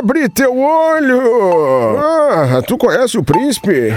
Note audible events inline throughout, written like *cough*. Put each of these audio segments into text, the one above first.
Abre teu olho! Ah, tu conhece o príncipe?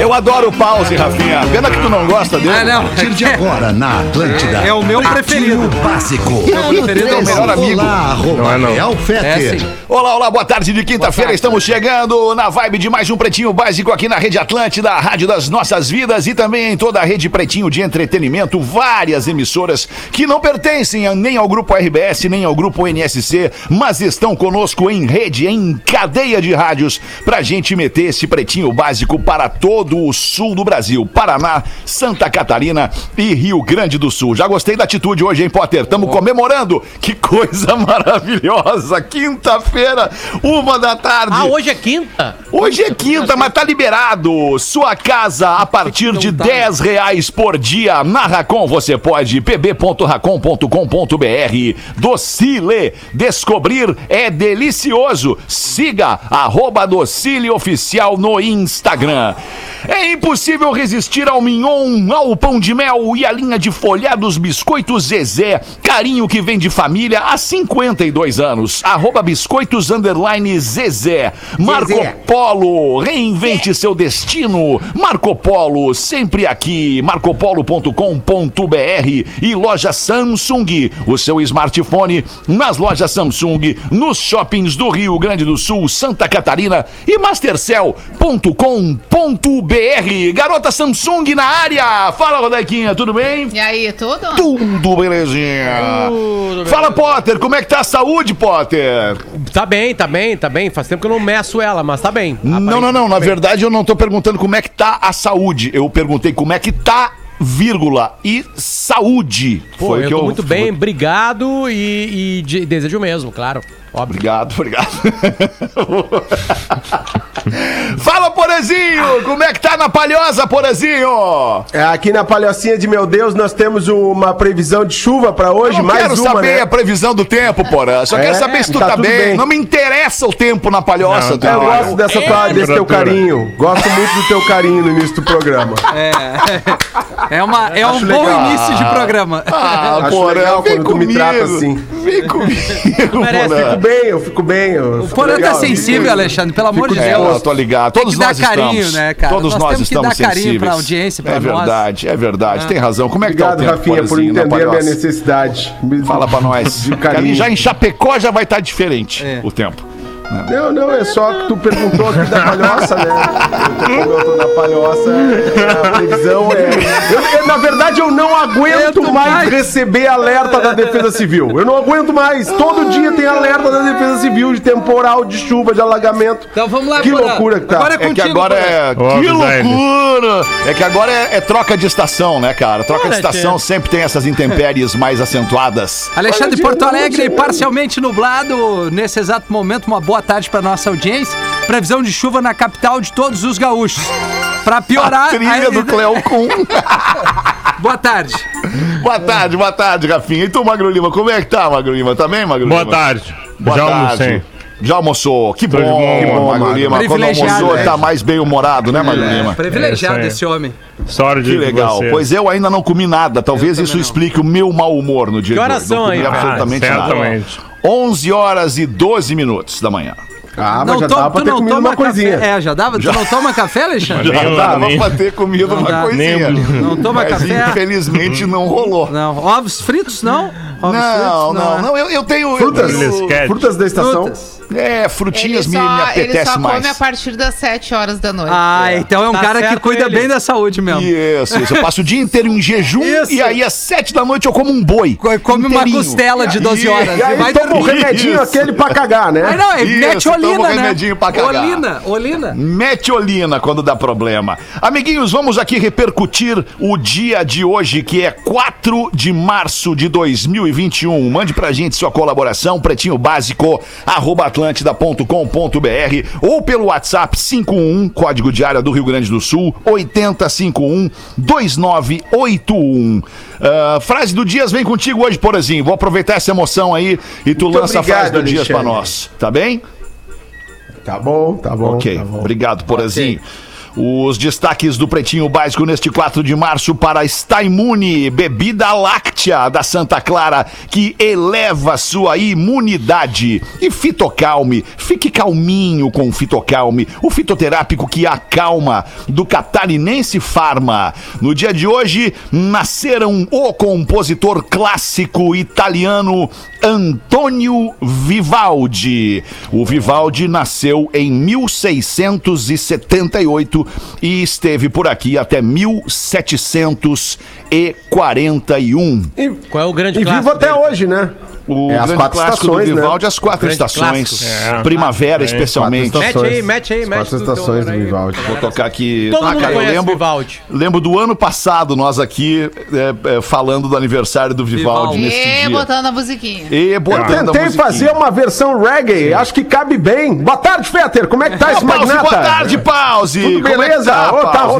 Eu adoro o pause, Rafinha. Pena que tu não gosta dele. Ah, não. A partir de agora na Atlântida. É, é o meu preferido. Pretinho Básico. Meu preferido é o melhor amigo. Olá, arroba Não é não. É Fetter. sim. Olá, olá, boa tarde de quinta-feira. Estamos chegando na vibe de mais um Pretinho Básico aqui na Rede Atlântida, a rádio das nossas vidas e também em toda a rede Pretinho de entretenimento. Várias emissoras que não pertencem a- nem ao grupo RBS, nem ao grupo NSC, mas estão conosco em rede, em cadeia de rádios, pra gente meter esse Pretinho Básico para todo o sul do Brasil: Paraná, Santa Catarina e Rio Grande do Sul. Já gostei da atitude hoje, hein, Potter? Estamos comemorando. Que coisa *laughs* maravilhosa! Quinta-feira, uma da tarde. Ah, hoje é quinta? Hoje é quinta, mas tá liberado. Sua casa a partir de 10 reais por dia. Na Racon você pode, pb.racon.com.br. Docile, descobrir é delicioso. Siga arroba Docile Oficial no Instagram. É impossível resistir ao mignon, ao pão de mel e à linha de folhados biscoitos Zezé. Carinho que vem de família há 52 anos. Arroba biscoitos underline Zezé. Marco Polo, reinvente seu destino. Marco Polo, sempre aqui. marcopolo.com.br e loja Samsung. O seu smartphone nas lojas Samsung, nos shoppings do Rio Grande do Sul, Santa Catarina e mastercell.com.br. Garota Samsung na área. Fala, Rodequinha, tudo bem? E aí, tudo? Tudo belezinha. Fala, Potter, como é que tá a saúde, Potter? Tá bem, tá bem, tá bem. Faz tempo que eu não meço ela, mas tá bem. Não, não, não. Na Tá bem. verdade, eu não tô perguntando como é que tá a saúde. Eu perguntei como é que tá, vírgula, e saúde. Pô, eu tô muito bem, obrigado e, e de- desejo mesmo, claro. Óbvio. Obrigado, obrigado. *laughs* *laughs* Fala, Porazinho! Como é que tá na palhosa, Porazinho? É, Aqui na Palhocinha de Meu Deus, nós temos uma previsão de chuva pra hoje, Eu não mais quero uma, saber né? a previsão do tempo, Porã. Só É, quero saber se tu tá tá, bem. bem. Não me interessa o tempo na palhoça. Não, tu Eu entendeu? gosto dessa tua- desse teu carinho. Gosto muito do teu carinho no início do programa. É, uma, é um Acho bom legal. início de programa. Ah, Acho Porã, legal quando tu me comigo. trata assim. Vem comigo, Porã. Fico bem, eu fico bem. Eu O Porã tá legal, sensível, Alexandre, pelo amor de É, Deus. Eu tô ligado. Todos nós carinho, estamos. né, cara? Todos Nós nós, temos que estamos dar carinho sensíveis. pra audiência, pra É nós. verdade, é verdade. Tem razão. Como é que Obrigado, tá o tempo, Rafinha, por entender a minha necessidade. Fala pra nós. Carinho. já em Chapecó já vai estar diferente É. o tempo. Não, não, é só que tu perguntou aqui da palhoça, né? Como eu tô na palhoça, a previsão é. Eu- eu, na verdade, eu não aguento Eu mais mais- receber alerta da Defesa Civil. Eu não aguento mais. Todo dia tem alerta da Defesa Civil de temporal, de chuva, de alagamento. Então vamos lá, Que loucura que tá. Agora é É que contigo, agora é. Que loucura! É que agora é, é troca de estação, né, cara? Troca de estação sempre tem essas intempéries mais acentuadas. Alexandre Porto Alegre, parcialmente nublado. Nesse exato momento, uma boa tarde para nossa audiência. Previsão de chuva na capital de todos os gaúchos. Para piorar. A trilha do Cleo Kuhn. *laughs* Boa tarde. boa tarde, boa tarde, Rafinha. E tu, Magro Lima, como é que tá, Magro Lima? Tá bem, Magro Boa Lima? tarde. Boa Já tarde. almocei. Já almoçou. Que bom, bom que bom, Magro. Lima. Quando almoçou, é. tá mais bem humorado, né, Magro Lima? Privilegiado É esse homem. Sorte de Que legal. você. Pois eu ainda não comi nada. Talvez isso explique o meu mau humor no dia Que de hoje. Não são comi aí, absolutamente Ah, nada. Certamente. 11 horas e 12 minutos da manhã. Ah, mas Não já to- dava pra tu ter não comido toma uma coisinha. café. É, já dava? Tu não toma café, Alexandre? Nem o- Dava nem- pra ter comido uma dá. coisinha. Nem- Não toma Mas café? infelizmente não rolou. Não. Ovos fritos, não? Ovos Não, fritos, não, né? não. Eu, eu tenho. eu Frutas, tenho- Esquete. frutas da estação. Frutas. É, frutinhas me, me ele só apetece come mais. a partir das 7 horas da noite. Ah, então é um Tá cara que cuida ele. bem da saúde mesmo. Isso, isso. Eu passo o dia inteiro em jejum *laughs* Isso. e aí às sete da noite eu como um boi. Co- Come uma inteirinho. costela de 12 horas. E aí vai toma o dormir. remedinho Isso. aquele pra cagar, né? Aí não, é Isso, mete toma olina, um né? remedinho pra cagar. Olina, olina. Mete olina quando dá problema. Amiguinhos, vamos aqui repercutir o dia de hoje, que é 4 de março de 2021. Mande pra gente sua colaboração, pretinho básico, arroba radioatlântida.com.br ou pelo WhatsApp 51, código de área do Rio Grande do Sul, 8051 2981. Ah, frase do Dias vem contigo hoje, Porazinho. Vou aproveitar essa emoção aí e tu Muito lança a frase do obrigado, Dias pra Alexandre. nós, tá bem? Tá bom, tá bom. Ok, tá bom. obrigado, Porazinho. Os destaques do Pretinho Básico neste 4 de março para Staimune, bebida láctea da Santa Clara, que eleva sua imunidade. E Fitocalme, fique calminho com o Fitocalme, o fitoterápico que acalma, do Catarinense Farma. No dia de hoje, nasceram o compositor clássico italiano Antônio Vivaldi. O Vivaldi nasceu em 1678 e esteve por aqui até 1741. E, Qual é o grande e vivo até dele? hoje, né? O É, as grande quatro clássico estações, do né? Vivaldi, as quatro estações. É. Primavera, É, especialmente. quatro Mete aí, mete aí, mete quatro estações do. Vivaldi. Vou tocar aqui. Todo Ah, cara, eu lembro, Vivaldi. lembro do ano passado, nós aqui é, é, falando do aniversário do Vivaldi, Vivaldi. neste E dia. botando a musiquinha. E Eu botando a tentei musiquinha. fazer uma versão reggae, acho que cabe bem. Boa tarde, Fetter, como é que tá esse magnata? boa tarde, Pause! Tudo é beleza? Tá,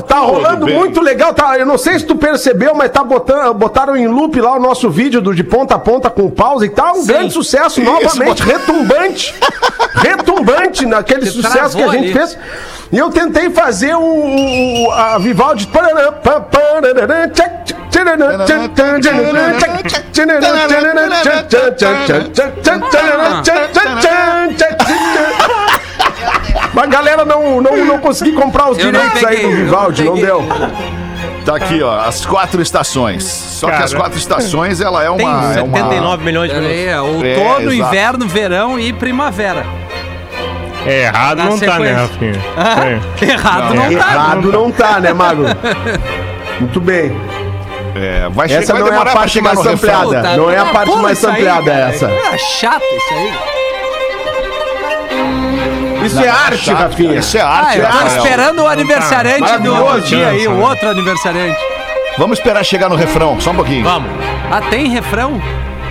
tá Tudo rolando bem. muito legal. Tá, eu não sei se tu percebeu, mas tá botando, botaram em loop lá o nosso vídeo do de ponta a ponta com pause e tá um grande sucesso novamente, botaram- retumbante. retumbante naquele Você sucesso que a gente ali. fez. E eu tentei fazer o, o- a Vivaldi. Mas a galera não, não, não consegui comprar os direitos aí do não Vivaldi, não deu. Tá aqui, ó, as quatro estações. Só que Cara. as quatro estações, ela é Tem uma... é uma- 79 milhões de minutos. é É, outono, exato. inverno, verão e primavera. É, errado Na não tá, né, sequência. Rafinha? É. *laughs* Errado não, tá. Errado não tá, né, Mago? *laughs* Muito bem. É, vai, che- Essa vai não é demorar a pra parte chegar mais no refrão. ampliada. Não é a ah, parte mais ampliada essa. É chato isso aí. Isso é arte, Rafinha. Isso é Ah, arte, eu tô Rafael. esperando o aniversariante do dia aí, o outro aniversariante. Vamos esperar chegar no refrão, só um pouquinho. Vamos. Ah, tem refrão?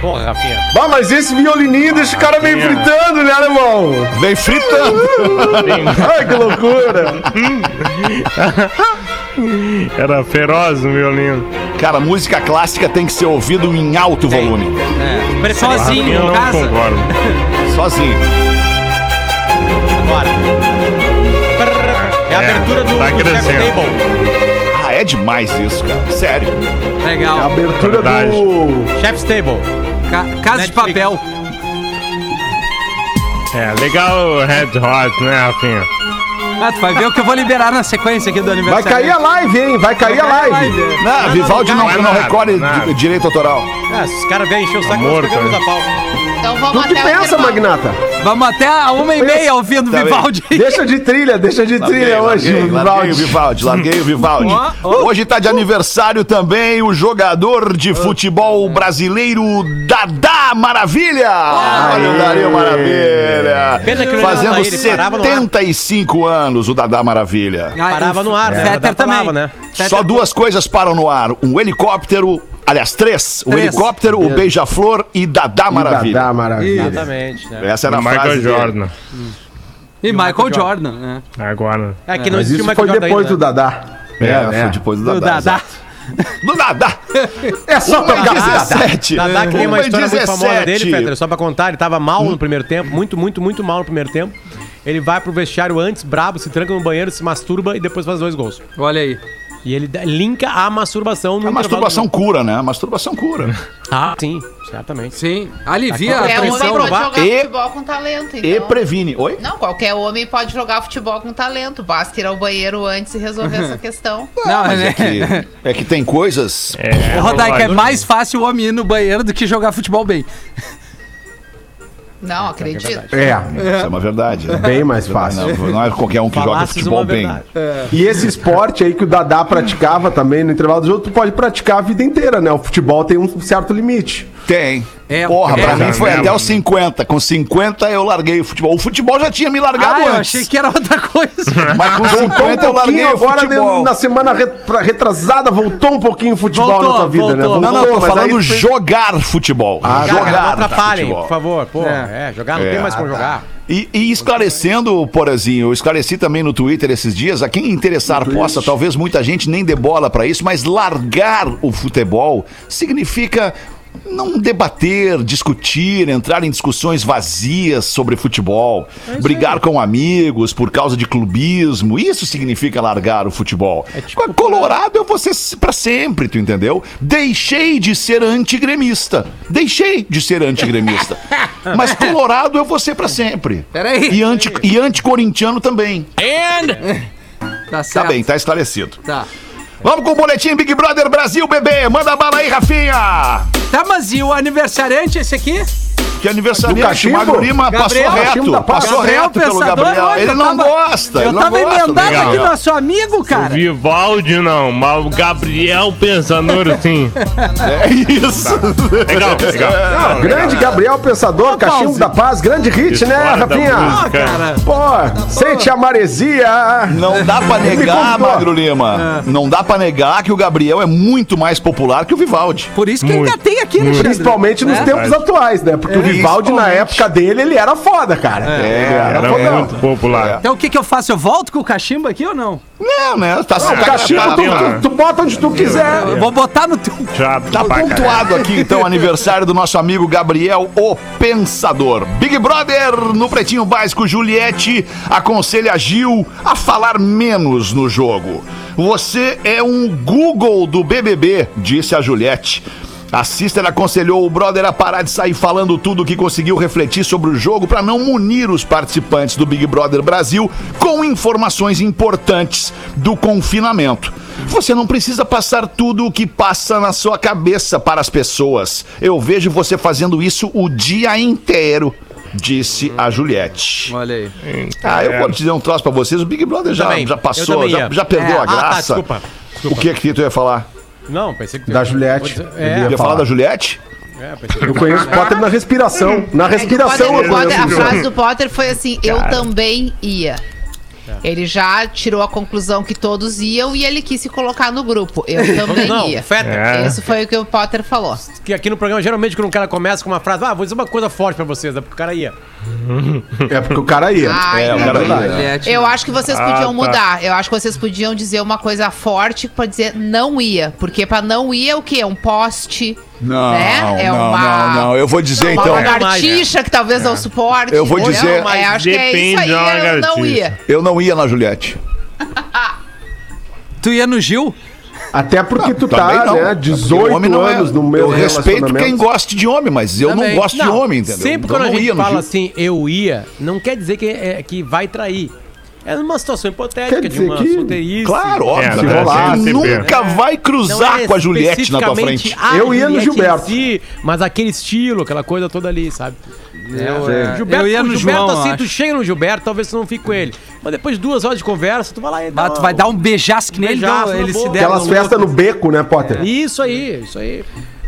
Porra, Rafinha. Bah, mas esse violininho deixa o cara meio Rafinha. fritando, né, alemão? Vem fritando. *laughs* Ai, que loucura. *laughs* Era feroz no violino. Cara, música clássica tem que ser ouvido em alto volume. É. Sozinho em não casa. concordo. *laughs* Sozinho. É a É, abertura do, tá do. Table. Ah, é demais isso, cara. Sério. Legal. A abertura Verdade. do... Chef's Table. Ca- casa de Netflix. papel. É, legal o Red Hot, né, Rafinha? Ah, tu vai ver o que eu vou liberar na sequência aqui do Vai aniversário. cair a live, hein? Vai cair a live. Não, Vivaldi não, não, não, nada, recolhe direito autoral. Ah, se os caras vierem encher o saco, Tá nós morto, pegamos né? a pau. Então Tu vamos que até o pensa. Magnata? Vamos até a uma e meia ouvindo Tá. Vivaldi. Deixa de trilha, deixa de trilha hoje, larguei, larguei o Vivaldi. Vivaldi, larguei o Vivaldi. Hoje tá de aniversário também o jogador de futebol brasileiro Dadá Maravilha. Olha o Dario Maravilha. Não Fazendo era ele, parava no ar. 75 anos o Dadá Maravilha. Ah, Parava no ar, né? Fetter também. falava, né? Só duas coisas param no ar: um helicóptero, aliás, três: o Três. helicóptero, o beija-flor e Dadá Maravilha. Dá maravilha. Exatamente. Né? Essa era a Michael frase. Jordan. E Michael Jordan, né? Agora. É que não Mas existia isso o Michael foi Jordan depois ainda, do né? Dadá. É, foi depois do Do Dadá. Dadá. exato. Do Dadá. É só Dadá. 17. Dadá que tem uma história muito famosa 17. dele, Peter, só pra contar, ele tava mal no primeiro tempo, muito, muito, muito mal no primeiro tempo. Ele vai pro vestiário antes, brabo, se tranca no banheiro, se masturba e depois faz dois gols. Olha aí. E ele linka a masturbação no A masturbação cura, né? A masturbação cura. *laughs* Ah, sim, certamente. Sim. Alivia a Qualquer homem pressão. pode jogar E- futebol com talento. E Então. previne. Oi? Não, qualquer homem pode jogar futebol com talento. Basta ir ao banheiro antes e resolver *laughs* essa questão. Não, Mas né? é que, *laughs* é que tem coisas. É, Rodaica, é mais fácil o homem ir no banheiro do que jogar futebol bem. Não, acredito. É, Isso é uma verdade. né? bem mais fácil. Não, não é qualquer um que joga Falasses futebol uma bem. verdade. E esse esporte aí que o Dadá praticava também no intervalo do jogo, tu pode praticar a vida inteira, né? O futebol tem um certo limite. Tem. É, Porra, é, pra mim é foi mesmo. até os 50. Com 50 eu larguei o futebol. O futebol já tinha me largado Ah, eu antes. achei que era outra coisa. *laughs* Mas com Voltou 50 eu um larguei pouquinho o agora, futebol. né, na semana re- retrasada, voltou um pouquinho o futebol Voltou, na tua vida, né? voltou. Não, não, Voltou, tô falando aí- jogar futebol. Ah, Cara, jogar. não atrapalhem, futebol. por favor. Pô, é, jogar não É. tem mais como jogar. E, e esclarecendo, Porazinho, eu esclareci também no Twitter esses dias, a quem interessar possa, talvez muita gente nem dê bola pra isso, mas largar o futebol significa não debater, discutir, entrar em discussões vazias sobre futebol, brigar com amigos por causa de clubismo, isso significa largar o futebol. Com a Colorado eu vou ser pra sempre, tu entendeu? Deixei de ser antigremista. Deixei de ser antigremista. *laughs* Mas Colorado eu vou ser pra sempre. Peraí. E anti e anticorintiano também. Tá Tá certo. bem, tá esclarecido. Tá. Vamos com o boletim Big Brother Brasil, bebê. Manda bala aí, Rafinha. Tá, mas e o aniversariante esse aqui? Que Do aniversariante, cachimbo? Magro Lima passou Gabriel, cachimbo reto. da paz. Passou Gabriel reto pelo Gabriel. Ele não tava- gosta. Eu não tava do emendado aqui, nosso amigo, cara. Vivaldi não, mas o Gabriel Pensador sim. É isso. Legal, *laughs* legal. Ah, grande Gabriel Pensador, Cachimbo da Paz, grande hit, né, Rafinha? música. Pô, sente a maresia. Não dá pra negar. Magro Lima. Não dá pra negar que o Gabriel é muito mais popular que o Vivaldi. Por isso que Muito, ainda tem aqui, Alexandre. Principalmente nos É. tempos atuais, né? Porque o Vivaldi, na época dele, ele era foda, cara. É, Era fodão. muito popular. Então o que que eu faço? Eu volto com o cachimbo aqui ou não? Não, né? Tá, tá, Cachimbo, tá, tu, tá, tu, tu bota onde tu quiser. Eu vou botar no teu... Chato Tá caralho. pontuado aqui, então, aniversário do nosso amigo Gabriel, o Pensador. Big Brother, no Pretinho Básico, Juliette aconselha Gil a falar menos no jogo. Você é um Google do BBB, disse a Juliette. A Sister aconselhou o brother a parar de sair falando tudo o que conseguiu refletir sobre o jogo para não munir os participantes do Big Brother Brasil com informações importantes do confinamento. Você não precisa passar tudo o que passa na sua cabeça para as pessoas. Eu vejo você fazendo isso o dia inteiro, disse a Juliette. Olha aí. Ah, eu vou dizer um troço pra vocês. O Big Brother já, já passou, já, já perdeu É. a Ah, tá, graça. desculpa. O que que tu ia falar? Não, pensei que... Da Juliette. Vou dizer- Ele É, Ia falar falar. da Juliette? é, Eu conheço o Potter na respiração. Na respiração Potter- eu Potter- conheço a frase do Potter foi assim: eu também ia. Ele já tirou a conclusão que todos iam e ele quis se colocar no grupo. Eu também Não, ia. Feta. É. Isso foi o que o Potter falou. Que aqui no programa, geralmente, quando um cara começa com uma frase, ah, vou dizer uma coisa forte pra vocês, é porque o cara ia. É porque o cara ia. Ai, É, o cara ia. Juliette, Eu acho que vocês Ah, podiam tá. mudar. Eu acho que vocês podiam dizer uma coisa forte pra dizer não ia. Porque pra não ir é o quê? É um poste. Não, né? É não, uma, não, não. Eu vou dizer uma então. lagartixa que talvez não suporte. Eu vou Ou dizer- não, é, acho que é Depende isso aí. da Eu não lagartixa. ia. Eu não ia na Juliette. Tu ia no Gil? Até porque tu Também tá, não. né, Porque 18 homem não é- anos no meu Eu respeito quem goste de homem, mas eu Também. não gosto de homem, entendeu? Sempre Então quando a não gente ia no fala assim, eu ia, não quer dizer que, é, que vai trair. É numa situação hipotética Quer de uma que- solteirice. Claro, óbvio. É, rolar, sempre nunca vai Não cruzar é com a Juliette na tua frente. a Eu ia no Gilberto. si, mas aquele estilo, aquela coisa toda ali, sabe? Eu, É, é, Gilberto, eu ia o no Gilberto, João, assim, acho. tu chega no Gilberto, talvez tu não fique com ele. Mas depois de duas horas de conversa, tu vai lá e Ah, tu vai dar um beijasque nele, Beijaço então na ele se der. Aquelas festas no beco, né, Potter? Isso aí, isso aí.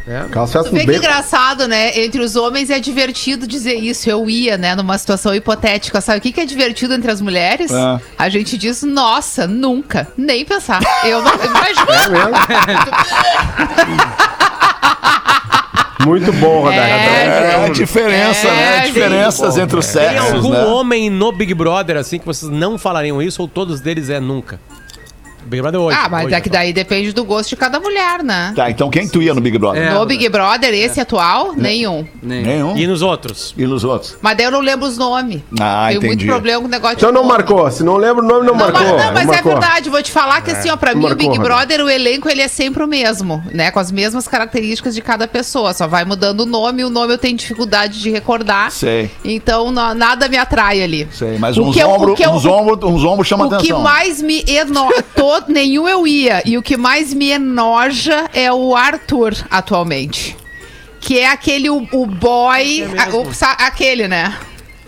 É. Aquelas Tu vê que engraçado, né? Entre os homens é divertido dizer isso. Eu ia, né? Numa situação hipotética. Sabe o que que é divertido entre as mulheres? É. A gente diz, nossa, nunca. Nem pensar. Eu não É imagino. Muito bom, Rodaica. É, É a diferença, É, né? gente. Diferenças entre os Tem sexos, algum né? homem no Big Brother, assim, que vocês não falariam isso, ou todos deles é nunca? Big Brother hoje. Ah, mas hoje, é que daí depende do gosto de cada mulher, né? Tá, então quem tu ia no Big Brother? É. No Big Brother, esse atual, nenhum. Nem. Nenhum. E nos outros? E nos outros? Mas daí eu não lembro os nomes. Ah, Tenho muito entendi. problema com o negócio Então de não nome. marcou. Se não lembra o nome, não, Não, marcou. mas, não, mas é marcou. verdade, vou te falar que assim, ó, pra mim o Marcou, Big Rodaica. Brother, o elenco, ele é sempre o mesmo, né? Com as mesmas características de cada pessoa. Só vai mudando o nome, o nome eu tenho dificuldade de recordar. Sei. Então não- nada me atrai ali. Sei, mas O uns que eu- o ombros que eu- uns ombro, uns ombro chama O que atenção. mais me *laughs* enoja. nenhum eu ia. E o que mais me enoja é o Arthur atualmente. Que é aquele o, o boy. É a- o- aquele, né?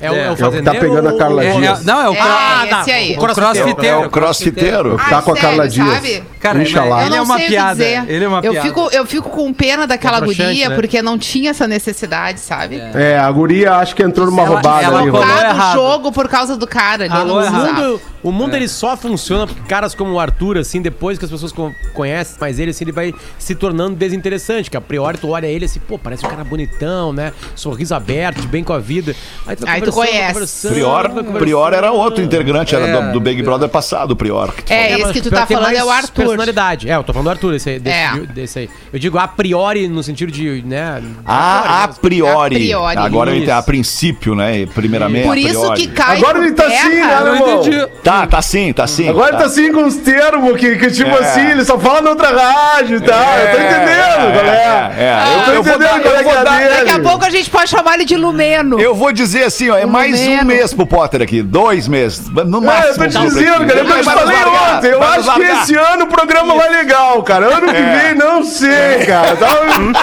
É, o- é o É, o que tá fazendeiro pegando a Carla É, é- Dias. não, é o, É, cro- Ah, esse aí. o crossfiteiro. É o crossfiteiro. Tá com a sério, Carla Dias. sabe? Cara, Ele é não uma o piada. dizer. Ele é uma eu piada. Fico, eu fico com pena daquela É guria, né? porque não tinha essa necessidade, sabe? É, a guria acho que entrou numa Ela- roubada ela ali. colou jogo por causa do cara não O mundo, o mundo ele só funciona porque caras como o Arthur, assim, depois que as pessoas con- conhecem mais ele, assim, ele vai se tornando desinteressante. Que a priori tu olha ele assim, pô, parece um cara bonitão, né? Sorriso aberto, de bem com a vida. Aí tu, Aí tu conhece. Prior. Prior era outro integrante, era É. do, do Big Brother passado, o Prior. É, esse que tu tá falando é o Arthur. personalidade. É, eu tô falando do Arthur, esse aí, desse, É. desse aí. Eu digo a priori no sentido de, né? Ah, a priori. A priori. Agora Isso. entendi, a princípio, né? Primeiramente. Por a isso priori. que cai Agora ele tá assim, né, Eu irmão? Tá, tá sim, tá sim. Agora ele tá assim com uns termos que, que tipo É. assim, ele só fala na outra rádio e tal. eu tô entendendo, é, galera. é, é. Eu tô entendendo a. Daqui a pouco a gente pode chamar ele de Lumeno. Eu vou dizer assim, ó, é mais um mês pro Potter aqui, dois meses, no É, máximo. eu tô te dizendo, cara. Eu te falei largar, ontem. Eu acho que esse ano o programa vai legal, cara. Ano que É. vem, não sei, cara. Tá um,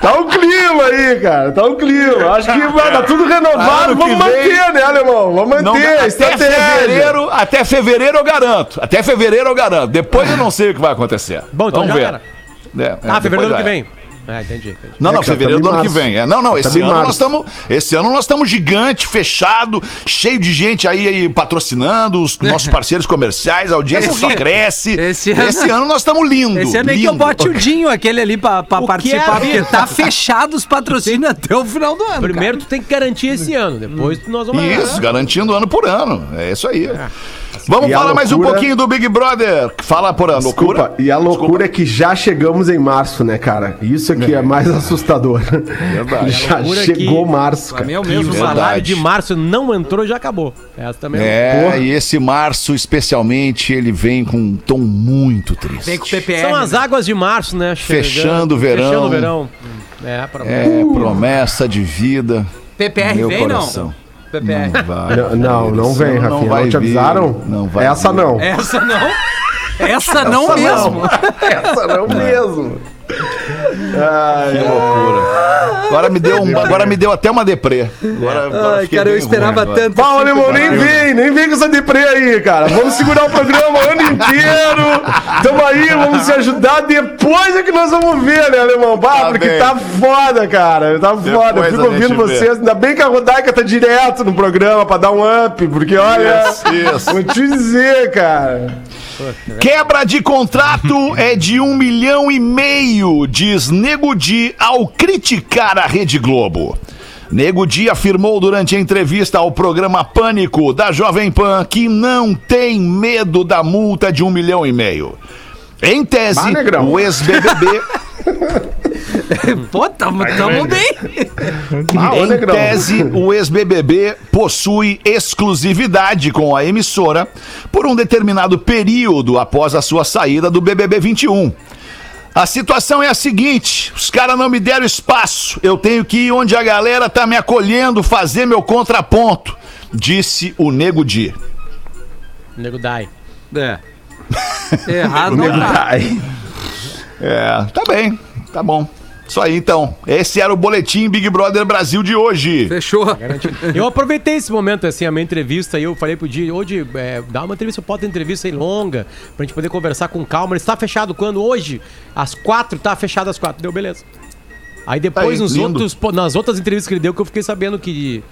tá um clima aí, cara. Tá um clima. Acho que vai dar tudo renovado. Ano Vamos que manter, vem- né, alemão? Vamos Não, manter. até estratégia. fevereiro, até fevereiro eu garanto. Até fevereiro eu garanto. Depois eu não sei o que vai acontecer. Bom, então Vamos já ver. era. É, é, Ah, fevereiro do que vai. vem. Ah, entendi. entendi. Não, É não, já fevereiro do estamos ano que vem. É, não, não, esse Estamos em ano nós estamos, esse ano nós estamos gigante, fechado, cheio de gente aí, aí patrocinando os *laughs* nossos parceiros comerciais, a audiência Esse- só cresce. esse Esse, ano- ano nós estamos lindo. Esse ano é que eu bote o Dinho, aquele ali, pra, pra participar, é a porque tá fechado os patrocínios até o final do ano. Primeiro tu tem que garantir esse ano, depois nós vamos Isso, garantindo ano por ano. É isso aí. Vamos E falar mais um loucura- pouquinho do Big Brother. Fala por a loucura. Desculpa, e a loucura é que já chegamos em março, né, cara? Isso é que é, mais assustador. Verdade. já loucura é chegou que- março, Pra cara. mim é o mesmo o salário. de março não entrou e já acabou. Essa também É, Porra. e esse março, especialmente, ele vem com um tom muito triste. Vem com o PPR. São as né? águas de março, né? Fechando o verão. Fechando o verão. É, pra... É, promessa de vida. PPR Meu vem, coração. não? PPR. Não vai. Não, não, não vem, Rafinha. Não, vai te vir. avisaram? Não vai Essa vir. não. Essa não. Essa não Essa mesmo. Essa não mesmo. Ai, Que loucura. Agora me deu, um, agora me deu até uma deprê. Agora, agora Ai, cara, eu esperava ruim tanto. Pau, alemão, nem vem, nem vem com essa deprê aí, cara. Vamos segurar o programa o ano inteiro. Tamo aí, vamos se ajudar. Depois é que nós vamos ver, né, alemão? Bah, Tá porque bem. tá foda, cara. Tá foda. Eu Depois fico a ouvindo vê. vocês. Ainda bem que a Rodaica tá direto no programa pra dar um up, porque olha. Isso, isso. Vou te dizer, cara. Quebra de contrato *laughs* é de um milhão e meio, diz Nego Di ao criticar a Rede Globo. Nego Di afirmou durante a entrevista ao programa Pânico da Jovem Pan que não tem medo da multa de um milhão e meio. Em tese, o ex-BBB *laughs* *laughs* Pô, tamo, tamo bem. *laughs* Ah, Em negrão. tese, o ex-BBB possui exclusividade com a emissora por um determinado período após a sua saída do BBB 21. A situação é a seguinte: os caras não me deram espaço. Eu tenho que ir onde a galera tá me acolhendo, fazer meu contraponto, disse o Nego Di. Nego Dai. É. *laughs* Errado não tá. Ai. É, tá bem, tá bom. Isso aí então. Esse era o boletim Big Brother Brasil de hoje. Fechou. Eu aproveitei esse momento, assim, a minha entrevista, e eu falei pro Di, hoje, é, dá uma entrevista, pode ter entrevista aí longa, pra gente poder conversar com calma. Ele está fechado quando? Hoje, às quatro, tá fechado às quatro. Deu, beleza. Aí depois, Aí, nos lindo. outros, nas outras entrevistas que ele deu, que eu fiquei sabendo que,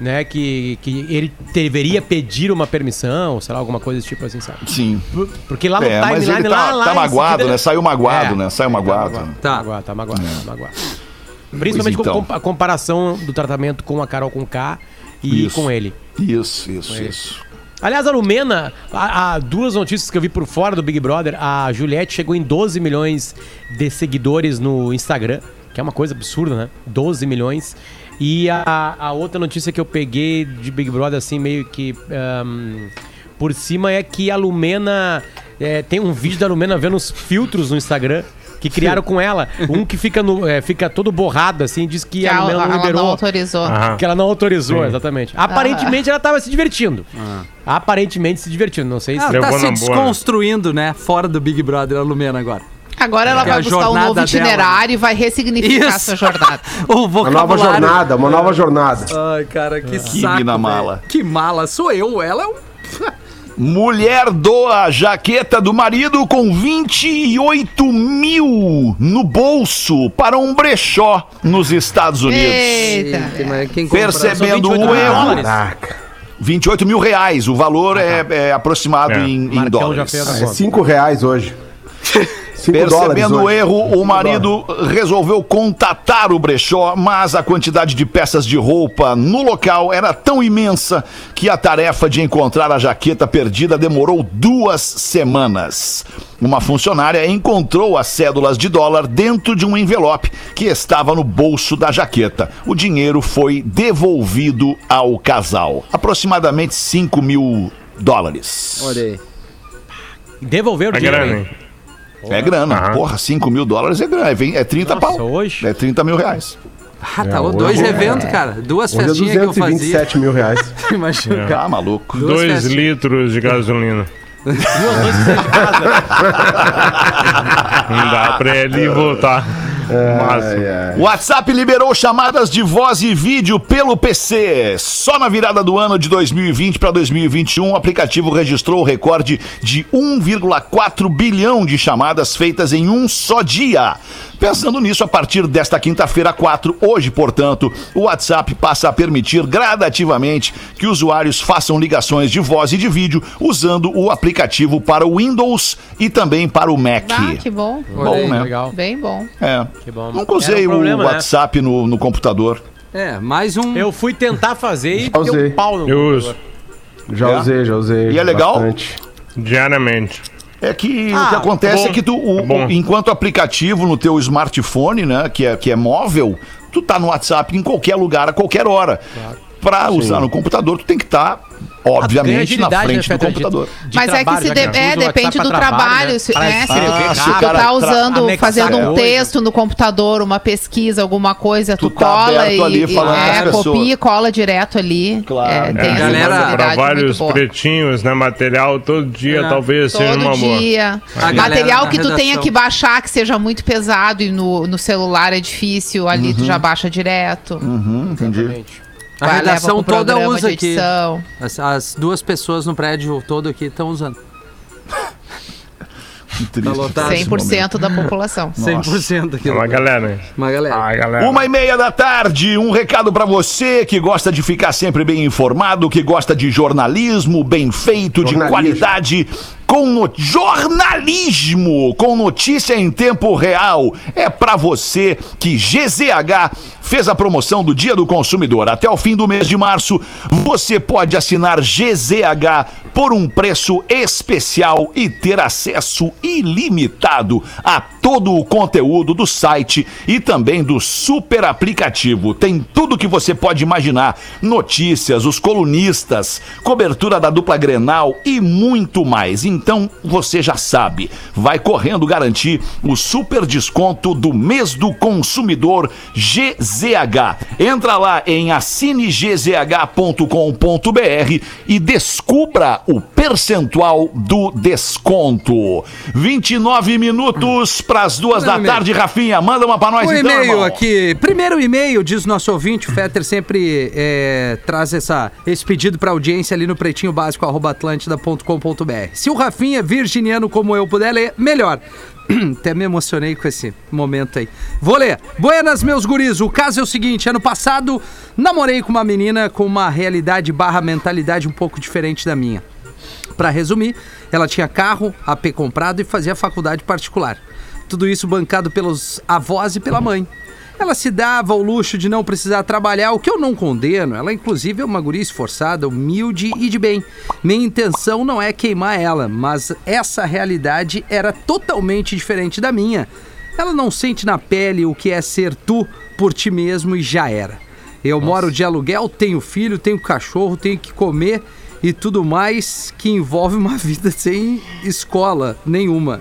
né, que, que ele deveria pedir uma permissão, sei lá, alguma coisa desse tipo assim, sabe? Sim. Porque lá no É, mas timeline, ele lá, tá, lá tá magoado, né? Saiu magoado, É. né? Saiu magoado. Tá Tá. magoado, tá magoado, tá magoado. Principalmente Pois então. com a comparação do tratamento com a Carol com K e Isso. com ele. Isso, isso, isso. Aliás, a Lumena, há duas notícias que eu vi por fora do Big Brother. A Juliette chegou em 12 milhões de seguidores no Instagram, que é uma coisa absurda, né? 12 milhões. E a, a outra notícia que eu peguei de Big Brother, assim, meio que ahn, por cima, é que a Lumena. é, tem um vídeo da Lumena vendo os filtros no Instagram. Que criaram com ela. Um que fica, no, é, fica todo borrado, assim, diz que, Que a ela, Lumena não ela liberou. não autorizou. Aham. Que ela não autorizou, exatamente. Aparentemente ela tava se divertindo. Aparentemente se divertindo. Não sei se. Ah, Levou tá na se boa, né? desconstruindo, né? Fora do Big Brother, a Lumena agora. Agora ela Que é vai a buscar um novo dela, itinerário e vai ressignificar Isso. sua jornada. *laughs* O Uma nova jornada, uma nova jornada. Ai, cara, que Que saco. velho. mala. Que mala. Sou eu, ela é um. *laughs* Mulher doa jaqueta do marido com 28 mil no bolso para um brechó nos Estados Unidos. Eita. Quem compra- Percebendo São 28 o erro. dólares. Caraca. 28 mil reais. O valor é, é aproximado É. em, em Marcão já dólares. fez a É conta. cinco reais hoje. *laughs* Cinco Percebendo o erro, o Cinco marido resolveu contatar o brechó, mas a quantidade de peças de roupa no local era tão imensa que a tarefa de encontrar a jaqueta perdida demorou duas semanas. Uma funcionária encontrou as cédulas de dólar dentro de um envelope que estava no bolso da jaqueta. O dinheiro foi devolvido ao casal. Aproximadamente 5 mil dólares. Olha aí. Devolver o A dinheiro. hein? É grana. Aham. Porra, 5 mil dólares é grana. É vem- É 30 Nossa, pau. hoje? É 30 mil reais. Ah, tá. hoje dois é- eventos, cara. Duas Hoje é festinhas que eu fazia. 227 mil reais. *laughs* Imagina. Ah, maluco. Duas Dois festinhas. litros de gasolina. Duas você de casa. Não dá pra ele voltar. WhatsApp liberou chamadas de voz e vídeo pelo PC. Só na virada do ano de 2020 para 2021, o aplicativo registrou o recorde de 1,4 bilhão de chamadas feitas em um só dia. Pensando nisso, a partir desta quinta-feira 4, hoje, portanto, o WhatsApp passa a permitir gradativamente que usuários façam ligações de voz e de vídeo usando o aplicativo para o Windows e também para o Mac. Ah, que bom. Bom, né? Legal. Bem bom. É. Que bom. Nunca usei um problema, o né? WhatsApp no, no computador. É, mais um. Eu fui tentar fazer e Já deu usei. um pau no Eu computador. uso Já É? usei, já usei. E é legal? bastante. diariamente. É que Ah, o que acontece bom. é que tu, o- Bom. o- enquanto aplicativo no teu smartphone, né, que é, que é móvel, tu tá no WhatsApp em qualquer lugar, a qualquer hora. Pra usar no computador, tu tem que estar, Ganha obviamente, na agilidade, né, frente do Fetter, de- computador. de Mas é que trabalho, se de- gente é, depende do pra trabalho. né? se- né, se Ah, se tu tá usando, fazendo um coisa. texto no computador, uma pesquisa, alguma coisa, tu, Tu tá cola e, ali e é, copia e cola direto ali. Claro. É, tem É, essa galera, Para facilidade vários muito boa. pretinhos, né? Material todo dia, É. talvez seja uma Todo boa. dia. A galera Material que tu tenha que baixar, que seja muito pesado e no, no celular é difícil, ali tu já baixa direto. Uhum, entendi. A Vai, redação toda usa de aqui. As, as duas pessoas no prédio todo aqui estão usando. Que triste lotado. momento. 100% da população. 100% aqui. Uma galera. Uma galera. Ah, galera. Uma e meia da tarde, um recado pra você que gosta de ficar sempre bem informado, que gosta de jornalismo bem feito, de Jornalismo. qualidade, com no... jornalismo, com notícia em tempo real. É pra você que GZH fez a promoção do Dia do Consumidor. Até o fim do mês de março, você pode assinar GZH por um preço especial e ter acesso ilimitado a todo o conteúdo do site e também do super aplicativo. Tem tudo que você pode imaginar: notícias, os colunistas, cobertura da dupla Grenal e muito mais. Então você já sabe, vai correndo garantir o super desconto do mês do consumidor GZH. Entra lá em assinegzh.com.br e descubra o percentual do desconto. 29 minutos para as duas da tarde, Rafinha. Manda uma para nós Um então, e-mail irmão. aqui. Primeiro e-mail, diz nosso ouvinte, o Fetter sempre é, traz essa, esse pedido para audiência ali no pretinho básico, atlântida.com.br. Se o Rafinha, virginiano como eu, puder ler, melhor. *clears throat* Até me emocionei com esse momento aí. Vou ler. Buenas, meus guris. O caso é o seguinte: ano passado, namorei com uma menina com uma realidade barra mentalidade um pouco diferente da minha. Para resumir, ela tinha carro, AP comprado e fazia faculdade particular. Tudo isso bancado pelos avós e pela mãe. Ela se dava ao luxo de não precisar trabalhar, o que eu não condeno. Ela, inclusive, é uma guria esforçada, humilde e de bem. Minha intenção não é queimar ela, mas essa realidade era totalmente diferente da minha. Ela não sente na pele o que é ser tu por ti mesmo e já era. Eu moro de aluguel, tenho filho, tenho cachorro, tenho que comer e tudo mais que envolve uma vida sem escola nenhuma.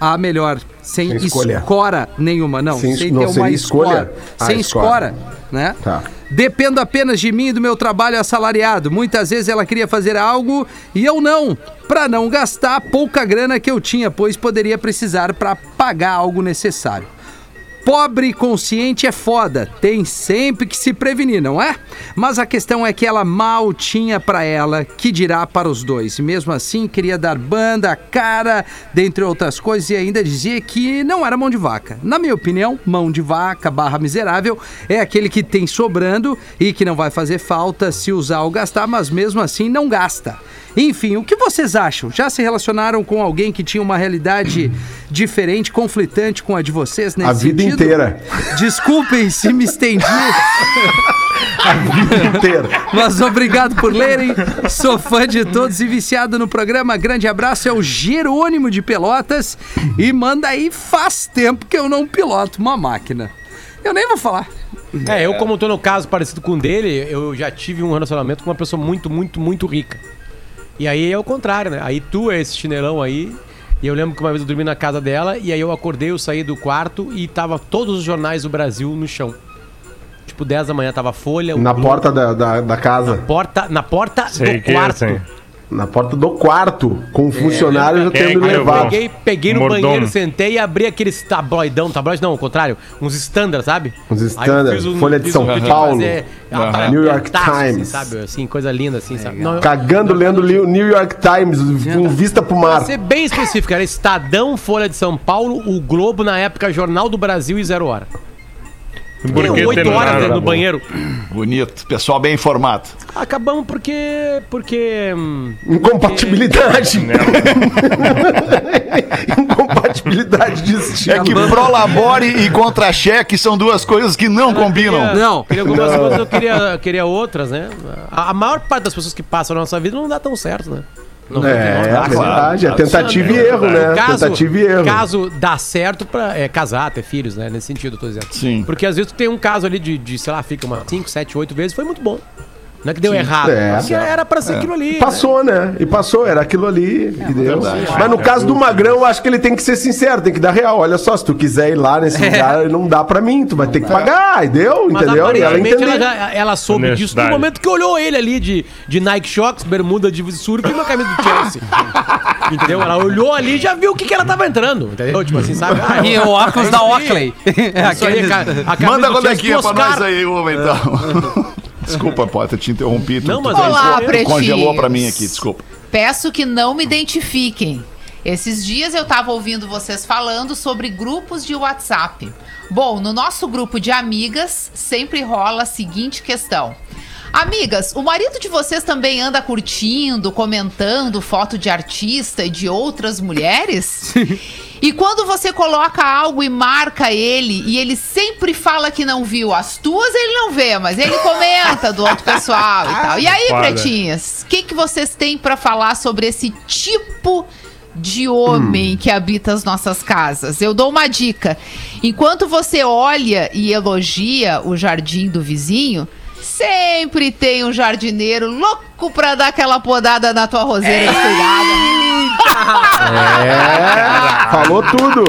Ah, melhor, sem, Sem escolha. escora nenhuma, não. Sem- Sem, não, ter sem uma escolha? escola. Ah, sem escora. né? Tá. Dependo apenas de mim e do meu trabalho assalariado. Muitas vezes ela queria fazer algo e eu não, pra não gastar a pouca grana que eu tinha, pois poderia precisar pra pagar algo necessário. Pobre consciente é foda, tem sempre que se prevenir, não é? Mas a questão é que ela mal tinha pra ela, que dirá para os dois. Mesmo assim, queria dar banda, cara, dentre outras coisas, e ainda dizia que não era mão de vaca. Na minha opinião, mão de vaca barra miserável é aquele que tem sobrando e que não vai fazer falta se usar ou gastar, mas mesmo assim não gasta. Enfim, o que vocês acham? Já se relacionaram com alguém que tinha uma realidade diferente, conflitante com a de vocês nesse A vida sentido? inteira. Desculpem se me estendi, *laughs* A vida inteira. mas obrigado por lerem. Sou fã de todos e viciado no programa. Grande abraço, é o Jerônimo de Pelotas. E manda aí, faz tempo que eu não piloto uma máquina. Eu nem vou falar. É, eu como tô no caso parecido com o dele, eu já tive um relacionamento com uma pessoa muito, muito, muito rica. E aí é o contrário, né? Aí tu é esse chinelão aí. E eu lembro que uma vez eu dormi na casa dela e aí eu acordei, eu saí do quarto e tava todos os jornais do Brasil no chão. Tipo, 10 da manhã tava Folha, o Na Globo, porta da, da, da casa. porta, na porta Sei do que é quarto. assim. Na porta do quarto. Com o funcionário já Quem é tendo que levou? levado. Peguei, peguei no Mordomo. banheiro, sentei e abri aqueles tabloidão, tabloide não, ao contrário, uns standard, sabe? Uns Aí eu standard, fiz um- Folha de São um Paulo, fazer Aham. parada New York pintaço, assim, Times. sabe? Assim, coisa linda, assim, sabe? Não, Cagando lendo li- New York Times com vista pro mar. Pra ser bem específico, era Estadão, Folha de São Paulo, o Globo, na época, Jornal do Brasil e Zero Hora. Por Fiquei que oito horas dentro do banheiro. Bonito. Pessoal bem informado. Acabamos porque. Porque. hum, Incompatibilidade. Né? *laughs* Incompatibilidade de estilo. É que prolabore e contra-cheque são duas coisas que não combinam. Não. Queria algumas coisas, eu queria, queria outras, né? A, a maior parte das pessoas que passam na nossa vida não dá tão certo, né? Não, É, não dá é verdade. É claro. tentativa e erro, né? Caso, Tentativa e erro. caso dá certo pra é, casar, ter filhos, né? Nesse sentido, eu tô dizendo. Sim. Porque às vezes tu tem um caso ali de, de sei lá, fica uma 5, 7, 8 vezes, foi muito bom. Não é que deu errado. É. Porque era pra ser aquilo ali. né? Passou, né? E passou, era aquilo ali. verdade. Mas no caso do Magrão, eu acho que ele tem que ser sincero, tem que dar real. Olha só, se tu quiser ir lá nesse *laughs* lugar, não dá pra mim, tu vai ter que pagar, deu? Mas Entendeu? E ela aparentemente ela, entendeu. já- ela soube disso no momento que olhou ele ali de, de Nike Shocks, bermuda de surf e uma camisa do Chelsea. *laughs* entendeu? Ela olhou ali e já viu o que, que ela tava entrando. Entendeu? Tipo assim, sabe? *laughs* Ah, E o óculos é da. Oakley. Manda do quando é Chelsea que é pra nós aí, uma então. Desculpa, Potter, te interrompi. Tu, Não, tu- mas tu- Olá, pretinhos. Congelou pra mim aqui, desculpa. Peço que não me identifiquem. Esses dias eu tava ouvindo vocês falando sobre grupos de WhatsApp. Bom, no nosso grupo de amigas sempre rola a seguinte questão. Amigas, o marido de vocês também anda curtindo, comentando foto de artista e de outras mulheres? *laughs* E quando você coloca algo e marca ele, e ele sempre fala que não viu, as tuas ele não vê, mas ele comenta do outro pessoal e tal. E aí, Foda. pretinhas, o que, que vocês têm pra falar sobre esse tipo de homem que habita as nossas casas? Eu dou uma dica. Enquanto você olha e elogia o jardim do vizinho, sempre tem um jardineiro louco pra dar aquela podada na tua roseira descuidada. É, falou tudo.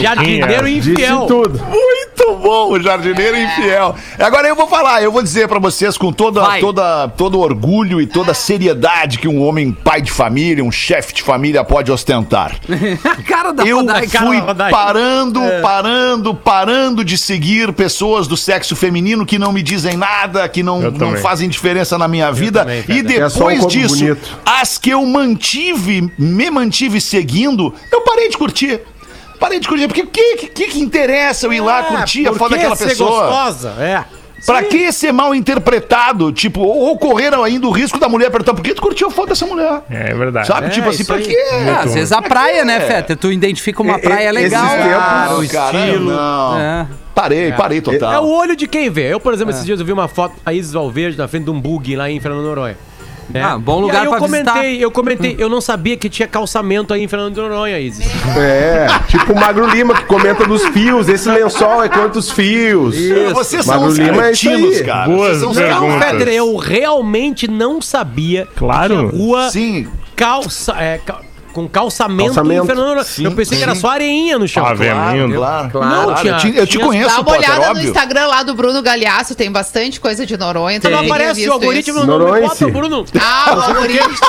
Jardineiro Disse infiel. tudo. Muito bom, o jardineiro infiel. Agora eu vou falar, eu vou dizer pra vocês com toda, Vai. toda, todo orgulho e toda seriedade que um homem pai de família, um chefe de família pode ostentar. A *laughs* cara da Eu cara fui da Rodaica. parando, parando, parando de seguir pessoas do sexo feminino que não me dizem nada, que não, não fazem diferença na minha vida. também, e. É um depois corpo disso, bonito. as que eu mantive, me mantive seguindo, eu parei de curtir. Parei de curtir, porque o que, que, que interessa eu ir lá curtir a foto que daquela ser pessoa? gostosa? É. Pra que ser mal interpretado? Tipo, ou ou correr ainda o risco da mulher perguntar por que tu curtiu a foto dessa mulher? É verdade. Sabe? É, tipo assim, isso pra quê? É, às vezes a praia, né, Feta? Tu identifica uma praia legal. esses tempos- Ah, o cara, estilo. não. É. Parei, parei É total. o olho de quem vê. Eu, por exemplo, esses dias eu vi uma foto da Isis Valverde na frente de um bug lá em Fernando Noronha. Né? Ah, bom E lugar aí eu pra comentei, visitar. Eu comentei, eu não sabia que tinha calçamento aí em Fernando de Noronha, Isis. É, tipo o Magro Lima que comenta dos fios. Esse lençol é quantos fios? Vocês são Magro uns Lima é isso cretinos, aí. cara. Boas Vocês são eu realmente não sabia Claro. que tinha rua Sim. calça, é, ca- com calçamento, Calçamento. e Fernando Noronha. Eu pensei que era só areinha no chão. Ah, velho. Claro, Lindo. claro. Não, tinha- eu te, eu te conheço, Dá uma Potter, olhada no óbvio. Instagram lá do Bruno Galhaço, tem bastante coisa de Noronha. tu Não aparece o algoritmo, isso. não me bota, Bruno. Ah, o *laughs* algoritmo. *laughs*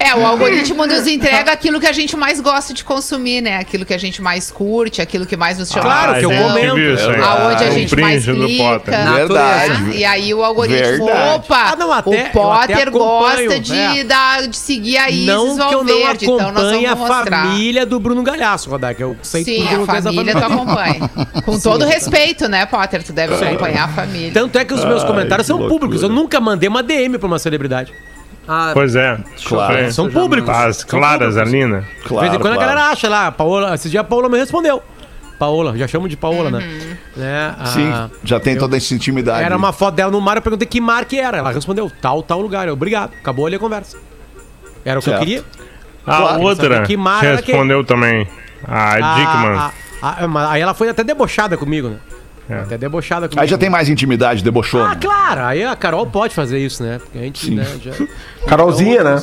É, o algoritmo nos entrega aquilo que a gente mais gosta de consumir, né? Aquilo que a gente mais curte, aquilo que mais nos chama Claro, que eu comento. isso aí. Aonde a É um gente mais print do clica. Potter. Verdade. né? E aí o algoritmo, Verdade. opa, Ah, não, até- o eu até Potter gosta de, é. dar, de seguir a Isis Não que eu não Valverde, então nós acompanhe a vamos mostrar. família do Bruno Galhaço, Rodak. Eu sei Sim, tudo a família tu acompanha. *laughs* Com todo respeito, né, Potter? Tu deve acompanhar a família. Tanto é que os meus comentários que são loucura. públicos. Eu nunca mandei uma DM pra uma celebridade. Ah, Pois é. Claro. São públicos. As claras públicos. ali, né? De vez em quando a galera acha lá. A Paola, esse dia a Paola me respondeu. Paola, já chamo de Paola, né? Uhum. né? a- Sim, já tem toda essa intimidade. Era uma foto dela no mar, eu perguntei que mar que era. Ela respondeu, tal, tal lugar. Eu, obrigado. Acabou ali a conversa. Era o que eu Certo. queria. A Claro, outra que mar respondeu também. A Dickman. A- a- a- mas aí ela foi até debochada comigo, né? É. Até debochada comigo. Aí já tem mais intimidade, debochou. Ah, claro. Aí a Carol pode fazer isso, né? Porque a gente, né, já... *laughs* Carolzinha, né? *laughs*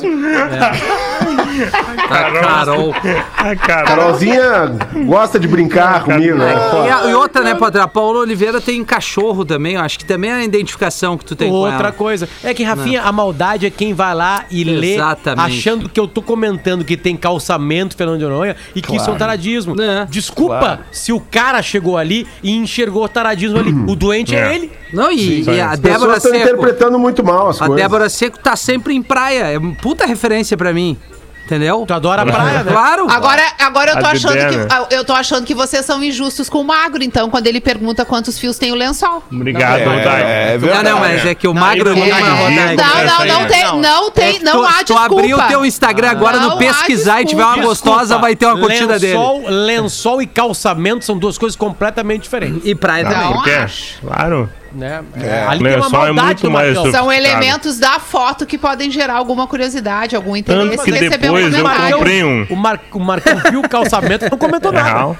a Carol. A cara. Carolzinha gosta de brincar comigo, né? E, a- e outra, né, Potter? A Paula Oliveira tem cachorro também. Eu acho que também é a identificação que tu tem com Outra coisa. É que, Rafinha, a maldade é quem vai lá e lê Exatamente. achando que eu tô comentando que tem calçamento Fernando de Noronha e que isso é um taradismo. É. Desculpa Claro. se o cara chegou ali e enxergou taradismo ali. O doente é, É. ele. Não, e, Sim, e a As Débora pessoas estão Seco. interpretando muito mal as A coisas. Débora Seco tá sempre em praia. É uma puta referência pra mim. Entendeu? Tu adora a praia, né? Claro. Agora, agora eu tô achando que ah, eu tô achando que vocês são injustos com o magro, então, quando ele pergunta quantos fios tem o lençol. Obrigado, É, Rodaica. é Não, verdade. não, mas é que o Não, magro não não é rir. Não, não, não tem, não tem, É não tu, há tu desculpa. abrir o teu Instagram agora Não no pesquisar e tiver uma desculpa. gostosa, vai ter uma curtida dele. lençol, lençol e calçamento são duas coisas completamente diferentes. E praia Não. também. Por quê? acho. Claro. Né? É. Ali tem uma é maldade muito do mais Marcão. São Sofisticado. elementos da foto que podem gerar alguma curiosidade, algum interesse Tanto que um depois eu comprei um. O, Mar, o Marcão viu o calçamento não comentou É nada. real.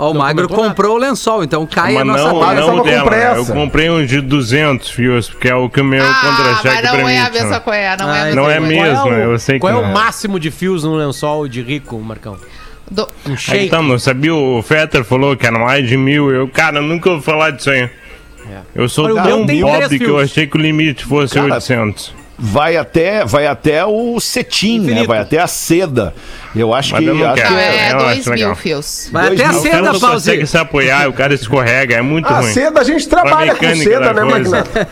Ó, o Não magro comprou o lençol, então cai a Mas nossa não, não dela. pressa. Eu comprei um de 200 fios, porque é o que o meu Ah, contra-cheque mas não permite. é a mesma né? coisa, não é a Ah, mesma Não é mesmo. Qual é o, eu sei que qual é não o é. máximo de fios no lençol de rico, Marcão? Do- Um shake. tá, não sabia, o Fetter falou que era mais de mil. Eu, cara, nunca vou falar disso aí. Eu sou Olha, o tão pobre que eu achei que o limite fosse Cara, 800. Vai até, vai até o cetim, né? Infinito. Vai até a seda. Eu acho Mas que. eu acho que- é eu dois mil legal. fios. Vai Dois até a mil. O cara seda, não Pauzi. consegue se apoiar, o cara escorrega, é muito A ruim. seda, a gente trabalha com seda, da né. Magnata?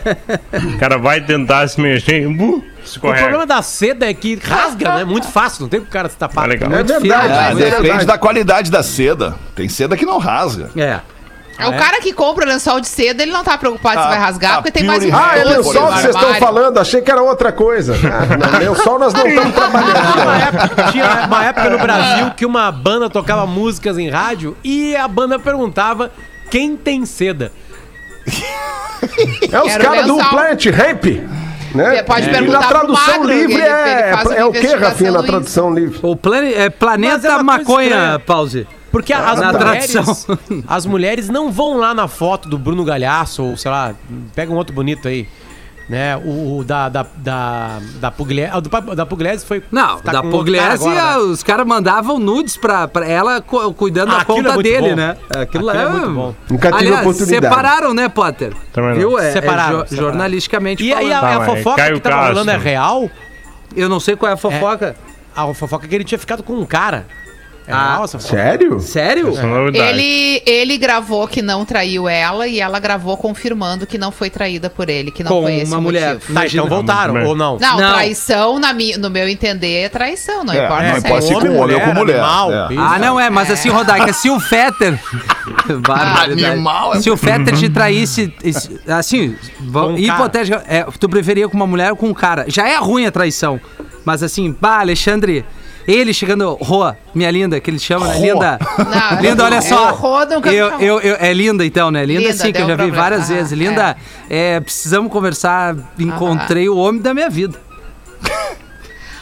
O cara vai tentar se mexer, O escorrega. problema da seda é que rasga, né? Muito fácil, não tem pro cara se tapar. Tá legal. É verdade. Ah, é depende verdade. da qualidade da seda. Tem seda que não rasga. É. O cara que compra o lençol de seda, ele não tá preocupado se A- vai rasgar, a porque tem mais um Ah, é lençol que vocês estão falando. Achei que era outra coisa. *laughs* Ah, lençol nós não estamos trabalhando. Tinha uma, época, tinha uma época no Brasil que uma banda tocava músicas em rádio e a banda perguntava quem tem seda. É os caras do lençol. Planet Ramp. Né? Pode E perguntar na pro tradução Magro, livre ele- é, uma é o que, Rafinha, na tradução livre? O plane... é é planeta coisa maconha, pause. Porque as Na mulheres, tradição. *laughs* as mulheres não vão lá na foto do Bruno Galhaço, ou sei lá, pega um outro bonito aí. Né? O, o da, da, da, da Pugliese. ah, da Pugliese foi. Não, tá da outro cara Pugliese, agora, né? os caras mandavam nudes pra, pra ela cu- cuidando Ah, da é conta muito dele, bom. né? Aquilo, Aquilo é muito bom. Nunca tive Aliás, oportunidade. separaram, né, Potter? Também não. Viu? É, Separaram, é jo- separaram. jornalisticamente E aí a, a Tá, mas fofoca Caio que tava Castro. rolando é real? Eu não sei qual é a fofoca. A fofoca é que ele tinha ficado com um cara. É Ah, fofoca? Sério? Sério? É. Ele, ele gravou que não traiu ela e ela gravou confirmando que não foi traída por ele, que não Com foi esse uma mulher. Tá, então voltaram, Não, ou não? Não, Não. traição, na mi, no meu entender, é traição, não É, importa não se pode ser com homem ou com mulher. animal. É. Ah, não é, mas assim, Rodaica, se o Fetter. *laughs* Barbaridade. Animal é- Se o Fetter te traísse. is- Assim, um hipotética. É, tu preferia com uma mulher ou com um cara? Já é ruim a traição. Mas assim, bah, Alexandre. Ele chegando, Rô, minha linda, que ele chama, né? Linda. *laughs* Não, linda, olha é, só. Me eu, eu, eu- é linda então, né? Linda, Linda, sim, que eu já vi problema. várias Ah, vezes. Linda, é, precisamos conversar. Encontrei o homem da minha vida. *laughs*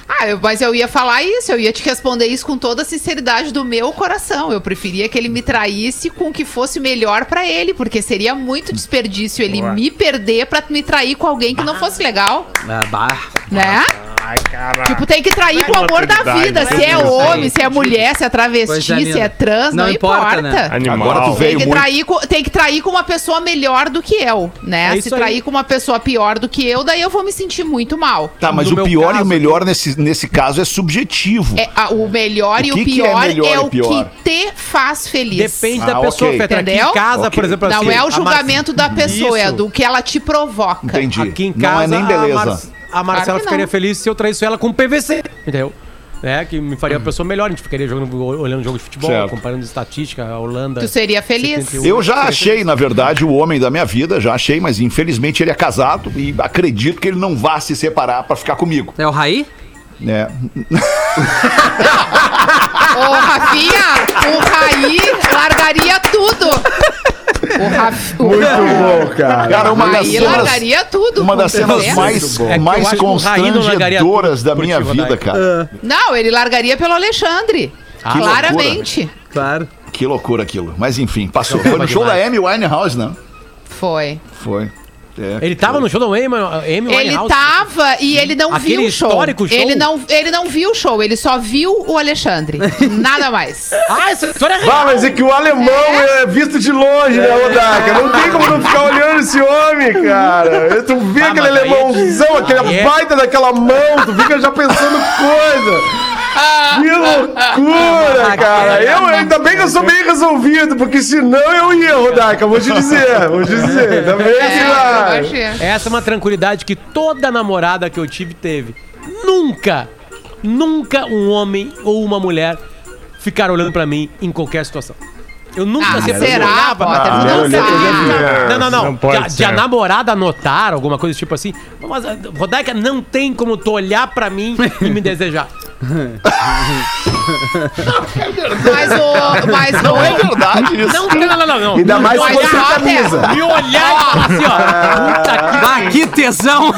Ah, eu- mas eu ia falar isso, eu ia te responder isso com toda a sinceridade do meu coração. Eu preferia que ele me traísse com o que fosse melhor pra ele, porque seria muito desperdício ele me perder pra me trair com alguém que não fosse legal, Ah, bah. né? Ai, caralho. Tipo, tem que trair com o amor da vida. né? Se é homem, se é mulher, se é travesti, se é trans, não, Não importa. importa, né? Animal. Agora tu Tem veio que, muito. trair com, tem que trair com uma pessoa melhor do que eu, né? É Se isso aí. trair com uma pessoa pior do que eu, daí eu vou me sentir muito mal. Tá, mas No o pior e caso- o melhor nesse, nesse caso é subjetivo. É, a- o melhor O e que o que é pior é, e o pior? que te faz feliz. Depende Ah, da pessoa, ok. Fetra. Aqui Entendeu? em casa, Ok. por exemplo, Não assim, é a o Mar- julgamento da pessoa, é Isso. do que ela te provoca. Entendi. Aqui em Não é casa, nem a, beleza. Mar- a Marcela Claro ficaria não. feliz se eu traísse ela com PVC, entendeu? É, que me faria uma pessoa melhor. A gente ficaria jogando, olhando jogo de futebol, Certo. comparando estatística, a Holanda. Tu seria feliz? 71. Eu já achei, na verdade, o homem da minha vida, já achei, mas infelizmente ele é casado e acredito que ele não vá se separar pra ficar comigo. É o Raí? Né? *laughs* Ô, Rafinha, o Raí largaria tudo. O, Muito bom, cara. Cara, uma das Raí cenas, largaria tudo. uma das cenas certeza. mais, É que eu mais acho que o Raí não largaria constrangedoras tudo da por minha ti, vida, Rodaica. cara. Não, ele largaria pelo Alexandre. Que Claramente. Claro. Que loucura aquilo. Mas enfim, passou. Foi no show da Amy Winehouse, né? Foi. Foi. É. Ele tava no show da Amy, Amy Ele tava e ele não Aquele viu o show. histórico show? Ele não, ele não viu o show, ele só viu o Alexandre. *laughs* Nada mais. Ah, essa história é real. Ah, mas é que o alemão é visto de longe, né, Rodaica? Não tem como não ficar olhando esse homem, cara. *laughs* Tu vê Ah, aquele alemãozão, é- baita daquela mão, tu fica já pensando coisa. Que loucura, cara. Eu, ainda bem que eu sou bem resolvido, porque senão eu ia, Rodaica, vou te dizer, vou te dizer. Ainda *laughs* bem que É. Essa é uma tranquilidade que toda namorada que eu tive teve. Nunca, nunca um homem ou uma mulher ficaram olhando pra mim em qualquer situação. Eu nunca Ah, se será? Ah, não. Não, não, não. Não pode de, de a namorada notar alguma coisa tipo assim. Mas, ah, Rodaica, não tem como tu olhar pra mim e me *laughs* desejar. Mas o. Mas Não é verdade isso. Não, não, não, não. não. Ainda mais se fosse a camisa. Me olhar e falar assim, ó. Puta que Ah, que tesão!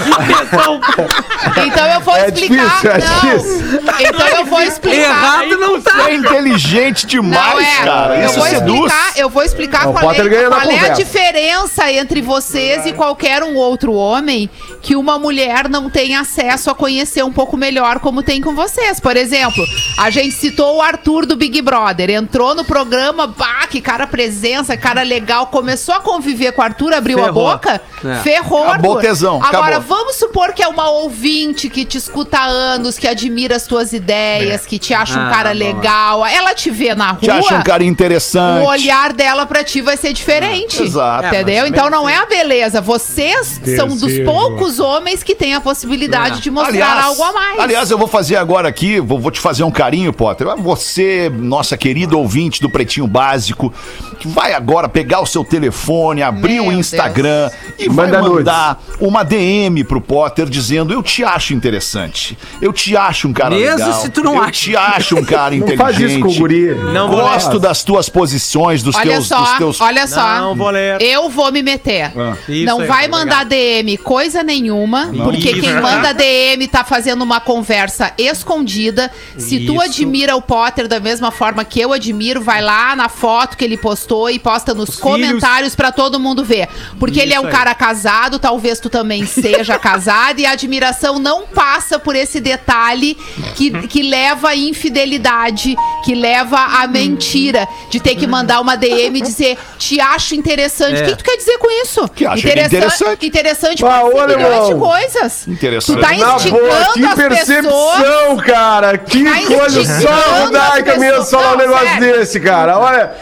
Então eu vou É explicar. difícil, é não. difícil. Então eu vou explicar. Errado não tá. É inteligente demais, Não é. cara. eu Isso vou seduz. explicar, eu vou explicar Não, qual, é, qual é a diferença entre vocês e qualquer um outro homem que uma mulher não tem acesso a conhecer um pouco melhor como tem com vocês. Por exemplo, a gente citou o Arthur do Big Brother, entrou no programa, bah, que cara presença, cara legal, começou a conviver com o Arthur, abriu Ferrou. a boca, É. ferrou Acabou Arthur. tesão, Agora, acabou. vamos supor que é uma ouvinte que te escuta há anos, que admira as tuas ideias, que te acha um Ah, cara bom. legal, ela te vê na rua Te acha um cara interessante. o olhar dela pra ti vai ser diferente. Exato. Entendeu? É, então não é a beleza. Vocês são dos poucos homens que têm a possibilidade É. de mostrar algo a mais. aliás, eu vou fazer agora aqui, vou, vou te fazer um carinho, Potter. Você, nossa querida ouvinte do Pretinho Básico, vai agora pegar o seu telefone, abrir Meu o Instagram e Manda vai mandar uma DM pro Potter dizendo: Eu te acho interessante. Eu te acho um cara Mesmo legal. se tu não eu acha." te acho um cara *laughs* Não inteligente. faz isso com o guri. Não vou Gosto ler. das tuas posições, dos Olha teus, só, dos teus olha só. Não vou ler. Eu vou me meter. Isso não aí, vai legal. mandar DM coisa nenhuma, porque Isso. quem manda DM tá fazendo uma conversa escondida. Se tu Isso. admira o Potter da mesma forma que eu admiro, vai lá na foto que ele postou e posta nos Os comentários pra todo mundo ver. Porque ele é um Isso aí. cara casado, talvez tu também seja *laughs* casado, e a admiração não passa por esse detalhe que, que leva à infidelidade, que leva à mentira, de ter que mandar uma DM e dizer, te acho interessante. É. O que, que tu quer dizer com isso? Que acha ele interessante. Interessante Ah, milhões de coisas. Interessante. Tu tá Na boa, instigando que as pessoas. percepção, cara. Que Tá coisa instigando só as Rodaica mesmo falar um negócio desse, cara. Olha,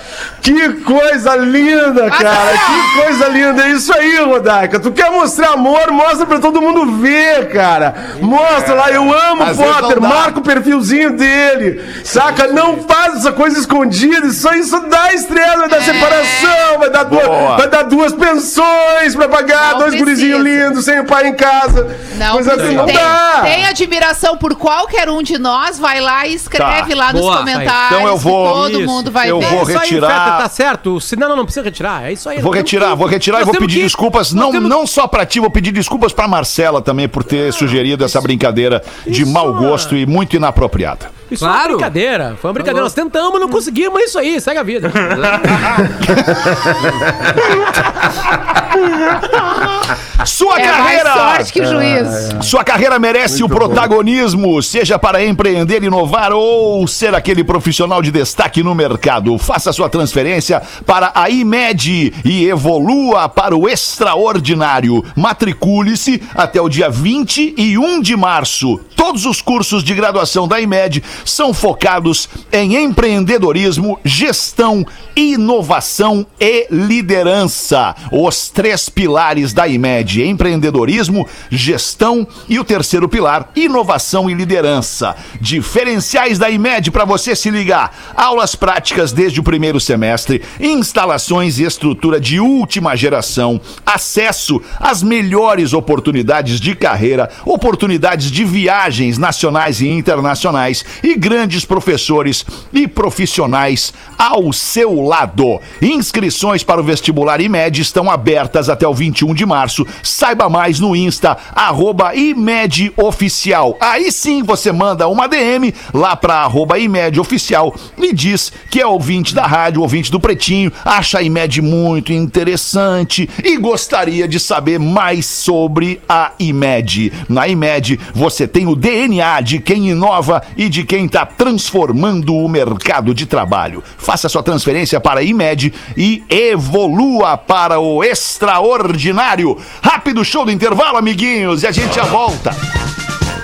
que coisa linda, cara. ó. Que coisa linda. É isso aí, Rodaica. Tu quer mostrar amor, mostra pra todo mundo ver, cara. Mostra lá, eu amo o Às Potter, marca o perfilzinho dele. Saca? Não faz essa coisa escondida. Isso, isso dá estresse, vai dar separação, vai dar, duas, vai dar duas pensões pra pagar, Não dois precisa. gurizinhos lindos, sem o pai em casa. Não, coisa assim, não tem, dá. tem admiração por qualquer um de nós, vai lá e escreve Tá. lá nos Boa. comentários. Então eu vou- que todo Isso. mundo vai Eu ver. vou É isso aí, retirar- Fetter, tá certo. Se não, não, precisa retirar. É isso aí. Vou retirar, que- vou retirar e nós vou temos pedir que- desculpas, nós não, temos- não só pra ti, vou pedir desculpas pra Marcela também por ter sugerido essa brincadeira de mau gosto e muito inapropriada. Isso foi uma Claro. brincadeira. Foi uma brincadeira. Nós tentamos, não conseguimos. É isso aí. Segue a vida. *laughs* Sua É mais carreira! sorte que juiz. Sua carreira merece o protagonismo, seja para empreender, inovar ou ser aquele profissional de destaque no mercado. Faça sua transferência para a IMED e evolua para o extraordinário. Matricule-se até o dia 21 de março. Todos os cursos de graduação da IMED são focados em empreendedorismo, gestão, inovação e liderança. Os três pilares da IMED: empreendedorismo, gestão e o terceiro pilar, inovação e liderança. Diferenciais da IMED para você se ligar: aulas práticas desde o primeiro semestre, instalações e estrutura de última geração, acesso às melhores oportunidades de carreira, oportunidades de viagens nacionais e internacionais e grandes professores e profissionais ao seu lado. Inscrições para o vestibular IMED estão abertas até o 21 de março. Saiba mais no Insta, arroba IMED Oficial. Aí sim você manda uma DM lá para arroba IMED Oficial e diz que é ouvinte da rádio, ouvinte do Pretinho, acha a IMED muito interessante e gostaria de saber mais sobre a IMED. Na IMED você tem o DNA de quem inova e de quem está transformando o mercado de trabalho. Faça sua transferência para a IMED e evolua para o extraordinário. Rápido show do intervalo, amiguinhos, e a gente já volta.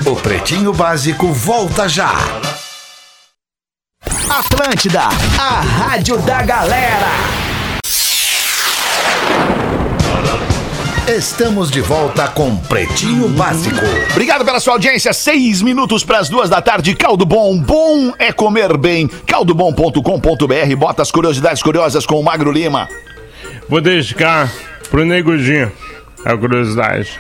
O Pretinho Básico volta já. Atlântida, a rádio da galera. Estamos de volta com Pretinho Básico. Obrigado pela sua audiência. Seis minutos para as duas da tarde. Caldo Bom. Bom é comer bem. Caldobom.com.br. Bota as curiosidades curiosas com o Magro Lima. Vou dedicar pro Negudinho a curiosidade.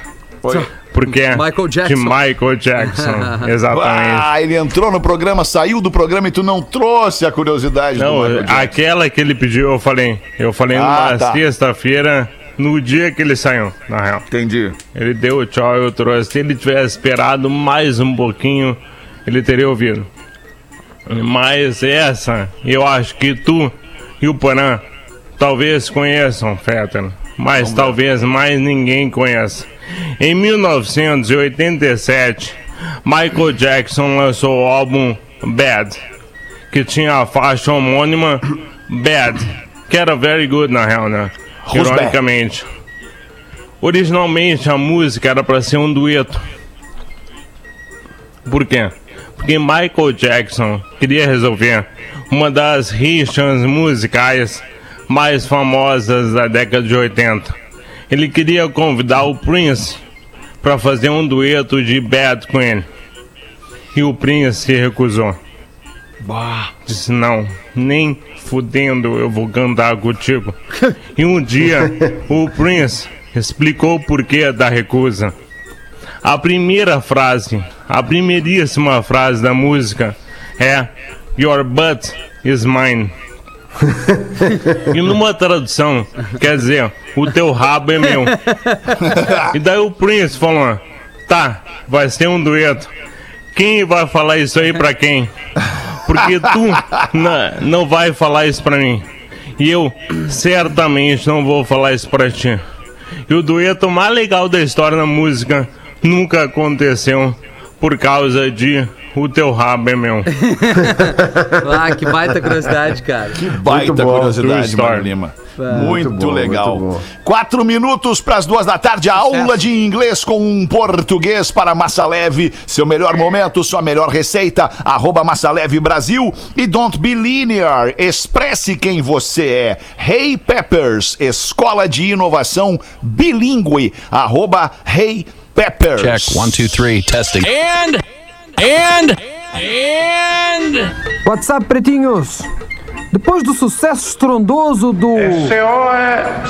Porque é Michael Jackson. de Michael Jackson. *laughs* Exatamente. Ah, ele entrou no programa, saiu do programa e tu não trouxe a curiosidade do Não, Michael Jackson. aquela que ele pediu, eu falei. Eu falei Ah, numa tá. sexta-feira, no dia que ele saiu, na real. Entendi. Ele deu o tchau, eu trouxe. Se ele tivesse esperado mais um pouquinho, ele teria ouvido. Mas essa, eu acho que tu e o Porã talvez conheçam, Fetter. Mas talvez mais ninguém conheça. Em 1987, Michael Jackson lançou o álbum Bad, que tinha a faixa homônima Bad, que era very good na real, né? Ironicamente. Originalmente a música era para ser um dueto. Por quê? Porque Michael Jackson queria resolver uma das rixas musicais mais famosas da década de 80. Ele queria convidar o Prince para fazer um dueto de Bad ele. E o Prince se recusou. Disse: Não, nem fudendo eu vou cantar contigo. *laughs* E um dia o Prince explicou o porquê da recusa. A primeira frase, a primeiríssima frase da música é Your butt is mine. *laughs* e numa tradução, quer dizer, o teu rabo é meu. E daí o Prince falou: Tá, vai ser um dueto. Quem vai falar isso aí pra quem? Porque tu na- não vai falar isso pra mim. E eu certamente não vou falar isso pra ti. E o dueto mais legal da história da música nunca aconteceu por causa de o teu rabo é meu. *laughs* Ah, que baita curiosidade, cara. Baita bom, curiosidade, true story. Mário Lima. Muito, bom, legal. muito. Quatro minutos para as duas da tarde, a aula de inglês com um português para Massa Leve. Seu melhor momento, sua melhor receita, arroba Massa Leve Brasil. E Don't Be Linear, expresse quem você é. Hey Peppers, escola de inovação bilíngue, arroba Hey Peppers. Check. One, two, three. Testing. WhatsApp Pretinhos. Depois do sucesso estrondoso do.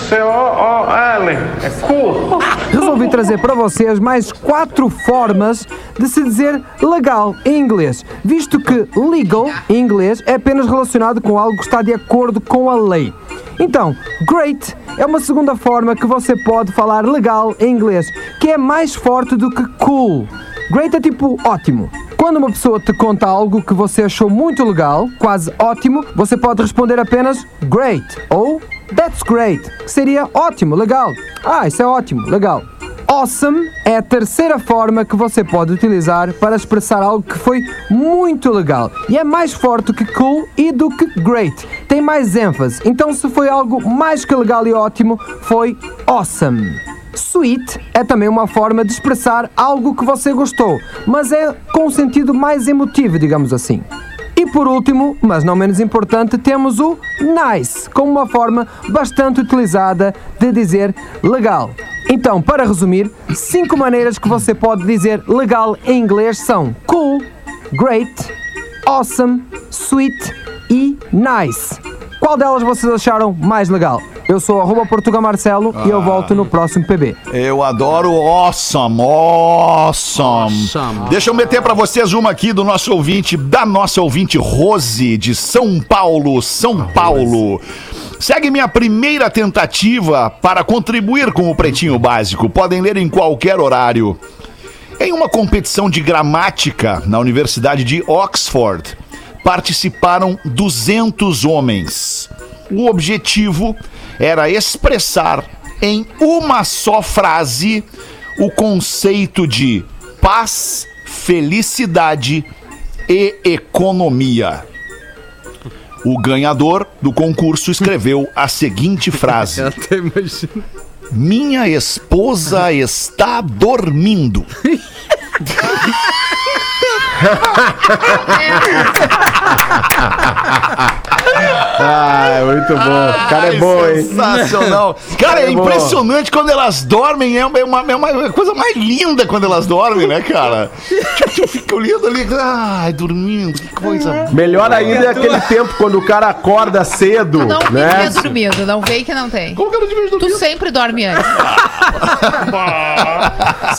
C-O-L. É cool. Resolvi trazer para vocês mais quatro formas de se dizer legal em inglês, visto que legal em inglês é apenas relacionado com algo que está de acordo com a lei. Então, great é uma segunda forma que você pode falar legal em inglês, que é mais forte do que cool. Great é tipo ótimo. Quando uma pessoa te conta algo que você achou muito legal, quase ótimo, você pode responder apenas great ou that's great, que seria ótimo, legal. Ah, isso é ótimo, legal. Awesome é a terceira forma que você pode utilizar para expressar algo que foi muito legal e é mais forte que cool e do que great. Tem mais ênfase. Então, se foi algo mais que legal e ótimo, foi awesome. Sweet é também uma forma de expressar algo que você gostou, mas é com um sentido mais emotivo, digamos assim. E por último, mas não menos importante, temos o nice, como uma forma bastante utilizada de dizer legal. Então, para resumir, cinco maneiras que você pode dizer legal em inglês são cool, great, awesome, sweet e nice. Qual delas vocês acharam mais legal? Eu sou arroba Portuga Marcelo e eu volto no próximo PB. Eu adoro awesome, awesome. Awesome. Deixa eu meter pra vocês uma aqui do nosso ouvinte, da nossa ouvinte Rose, de São Paulo, São Paulo. Segue minha primeira tentativa para contribuir com o Pretinho Básico. Podem ler em qualquer horário. Em uma competição de gramática na Universidade de Oxford, participaram 200 homens. O objetivo era expressar em uma só frase o conceito de paz, felicidade e economia. O ganhador do concurso escreveu a seguinte *laughs* frase: Eu até imagino. Minha esposa está dormindo. *laughs* *laughs* Ah, muito bom. O cara é bom, hein? Sensacional. *laughs* Cara, é É impressionante quando elas dormem. É uma, é uma- é uma coisa mais linda quando elas dormem, né, cara? Tipo, Eu fico olhando ali. Ai, dormindo, que coisa. Melhor ainda é aquele *laughs* tempo quando o cara acorda cedo, Não né? dormindo, não vem que não tem. Como que eu não te vejo Tu sempre dorme antes. *laughs*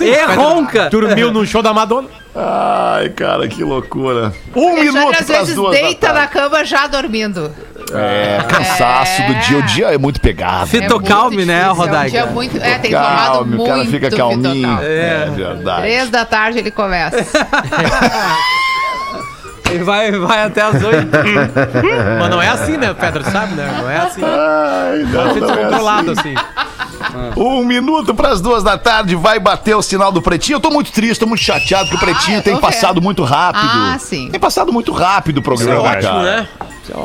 E ronca. Dormiu no show da Madonna. Ai, cara, que loucura. Um minuto às vezes duas da deita na cama já dormindo. É, cansaço do dia. O dia é muito pegado. Fit- É Fitocalme, muito né, difícil, É, um Rodaica? dia muito, é tem tomado Calma, muito o cara fica calminho. Fitocalme. É, verdade. Três da tarde ele começa. *laughs* E vai, vai até as oito. Mas não é assim, né, Pedro? Sabe, né? Não é assim. Ai, não, Pode ser não é descontrolado assim. Um minuto para as duas da tarde vai bater o sinal do Pretinho. Eu tô muito triste, tô muito chateado que o Pretinho eu tem passado vendo. muito rápido. Ah, sim. Tem passado muito rápido o programa, Ótimo, cara. né?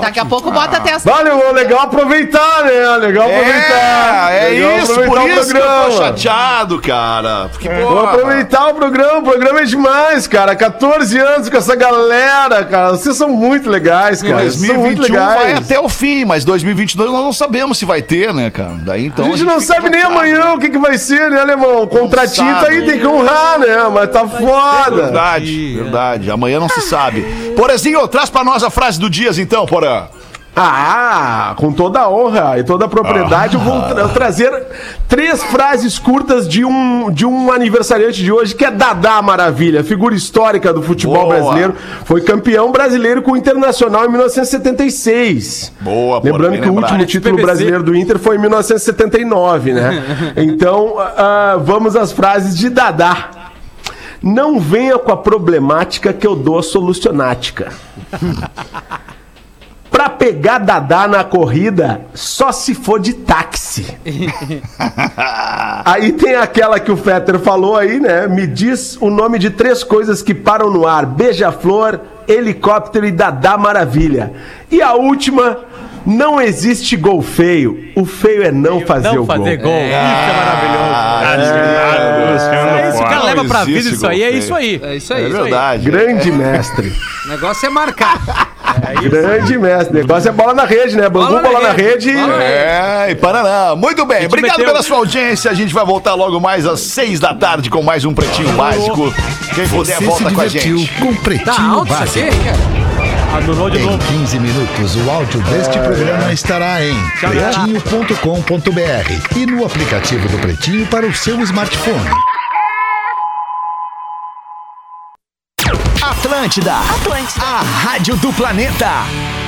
Daqui a pouco bota até as Vale, é legal aproveitar, né? Legal aproveitar. É, é Legal isso, aproveitar por o isso que eu tô programa. chateado, cara. Porque, Vou porra, aproveitar o programa, o programa é demais, cara. 14 anos com essa galera, cara. Vocês são muito legais, cara. Vocês são muito 2021 vai legais. até o fim, mas 2022 nós não sabemos se vai ter, né, cara? Daí então. a gente não fica sabe nem amanhã o que, que vai ser, né, alemão? O contratinho tá aí, tem que honrar, né? Mas tá foda. Verdade, verdade. Amanhã não se sabe. Porazinho, traz pra nós a frase do Dias, então, Porã. Ah, com toda a honra e toda a propriedade, eu vou tra- trazer três frases curtas de um, de um aniversariante de hoje, que é Dadá Maravilha, figura histórica do futebol Boa. brasileiro. Foi campeão brasileiro com o Internacional em 1976. Boa, Lembrando que o último título brasileiro do Inter foi em 1979, né? *laughs* Então, ah, vamos às frases de Dadá. Não venha com a problemática que eu dou a solucionática. *laughs* Pra pegar Dadá na corrida, só se for de táxi. aí tem aquela que o Fetter falou aí, né? Me diz o nome de três coisas que param no ar: beija-flor, helicóptero e Dadá Maravilha. E a última. Não existe gol feio. O feio é não fazer Não o fazer gol. gol. Isso é maravilhoso. Assinado, Luciano É isso, o cara leva pra vida isso aí, é isso aí. É isso É aí. verdade. Grande mestre. O negócio é marcar. Grande mestre. O negócio é bola na rede, né? Bangu, Bola bola, na na rede. rede. É, e Paraná. Muito bem, obrigado meteu. pela sua audiência. A gente vai voltar logo mais às seis da tarde com mais um Pretinho Básico. Quem puder, volta com a gente. com Tá Pretinho isso Básico. Anulou de Em novo. 15 minutos, o áudio deste programa estará em pretinho.com.br e no aplicativo do Pretinho para o seu smartphone. Atlântida. Atlântida. A rádio do planeta.